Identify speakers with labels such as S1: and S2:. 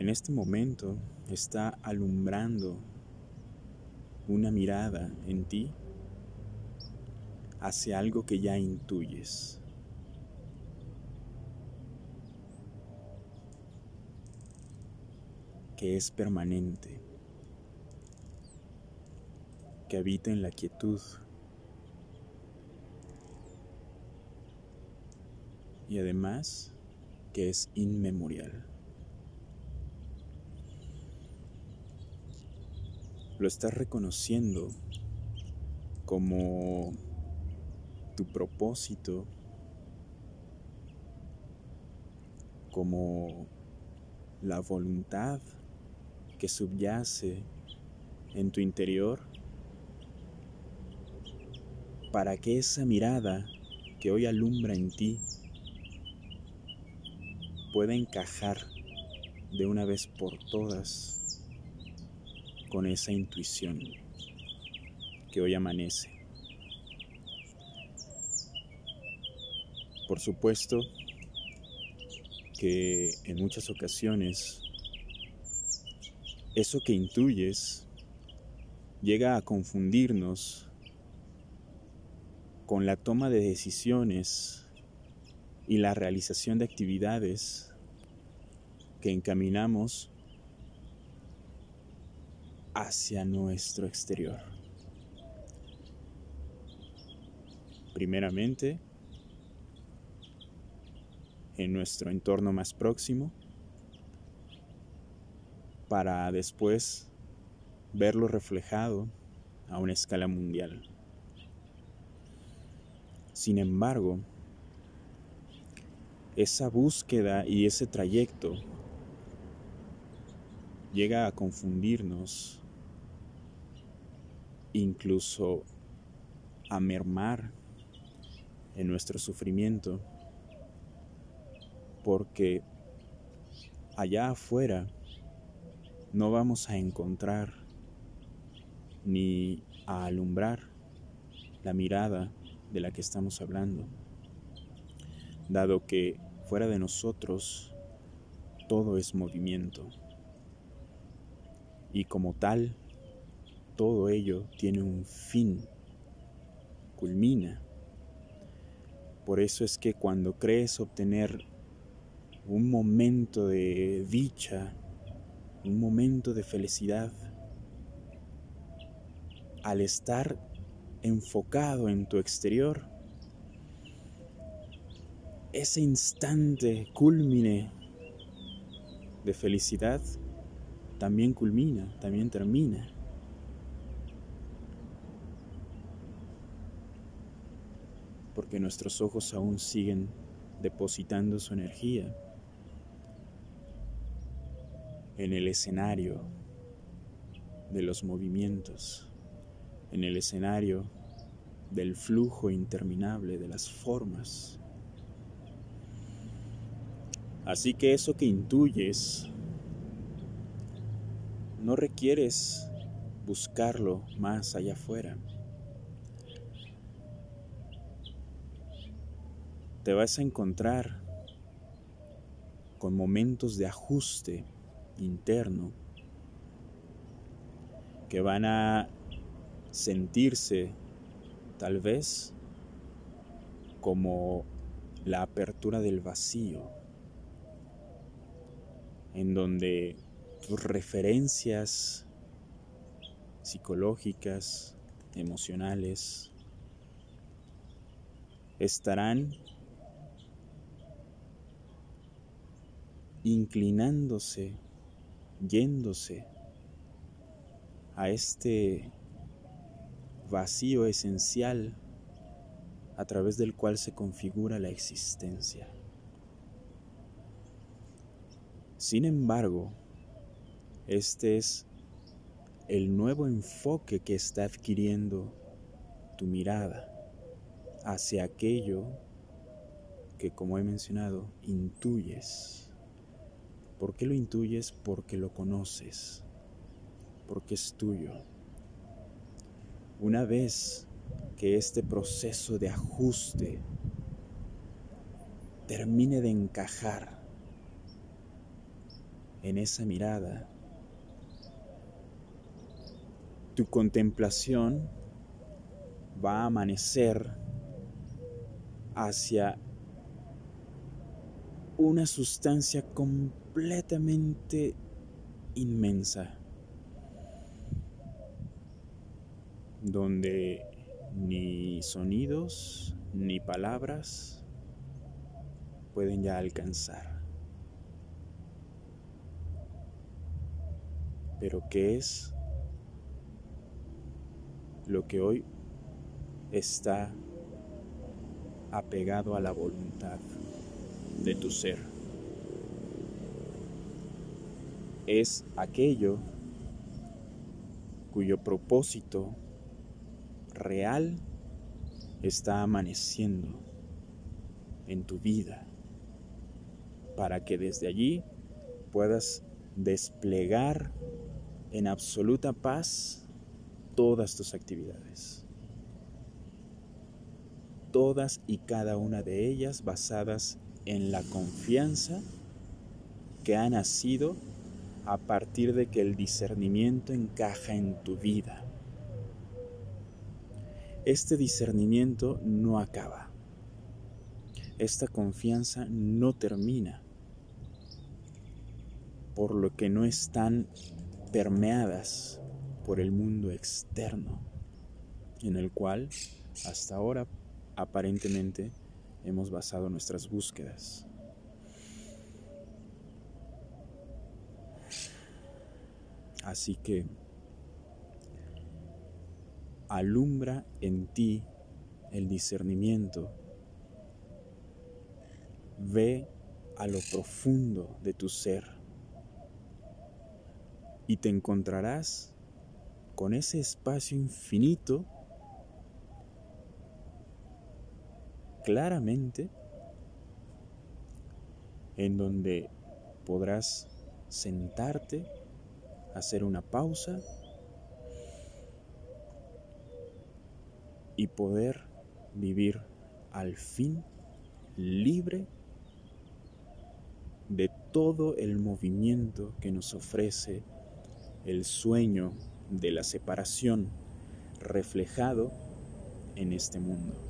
S1: en este momento está alumbrando una mirada en ti hacia algo que ya intuyes. que es permanente, que habita en la quietud y además que es inmemorial. Lo estás reconociendo como tu propósito, como la voluntad que subyace en tu interior para que esa mirada que hoy alumbra en ti pueda encajar de una vez por todas con esa intuición que hoy amanece. Por supuesto que en muchas ocasiones eso que intuyes llega a confundirnos con la toma de decisiones y la realización de actividades que encaminamos hacia nuestro exterior. Primeramente, en nuestro entorno más próximo, para después verlo reflejado a una escala mundial. Sin embargo, esa búsqueda y ese trayecto llega a confundirnos, incluso a mermar en nuestro sufrimiento, porque allá afuera no vamos a encontrar ni a alumbrar la mirada de la que estamos hablando, dado que fuera de nosotros todo es movimiento. Y como tal todo ello tiene un fin, culmina. Por eso es que cuando crees obtener un momento de dicha, un momento de felicidad al estar enfocado en tu exterior, ese instante culmine de felicidad también culmina, también termina. Porque nuestros ojos aún siguen depositando su energía en el escenario de los movimientos, en el escenario del flujo interminable de las formas. Así que eso que intuyes, no requieres buscarlo más allá afuera. Te vas a encontrar con momentos de ajuste interno que van a sentirse tal vez como la apertura del vacío, en donde tus referencias psicológicas, emocionales, estarán inclinándose yéndose a este vacío esencial a través del cual se configura la existencia. Sin embargo, este es el nuevo enfoque que está adquiriendo tu mirada hacia aquello que, como he mencionado, intuyes. ¿Por qué lo intuyes? Porque lo conoces, porque es tuyo. Una vez que este proceso de ajuste termine de encajar en esa mirada, tu contemplación va a amanecer hacia una sustancia completamente inmensa, donde ni sonidos ni palabras pueden ya alcanzar. Pero ¿qué es lo que hoy está apegado a la voluntad de tu ser. Es aquello cuyo propósito real está amaneciendo en tu vida para que desde allí puedas desplegar en absoluta paz todas tus actividades. Todas y cada una de ellas basadas en la confianza que ha nacido a partir de que el discernimiento encaja en tu vida. Este discernimiento no acaba. Esta confianza no termina, por lo que no están permeadas por el mundo externo, en el cual hasta ahora aparentemente hemos basado nuestras búsquedas. Así que alumbra en ti el discernimiento. Ve a lo profundo de tu ser y te encontrarás con ese espacio infinito claramente en donde podrás sentarte, hacer una pausa y poder vivir al fin libre de todo el movimiento que nos ofrece el sueño de la separación reflejado en este mundo.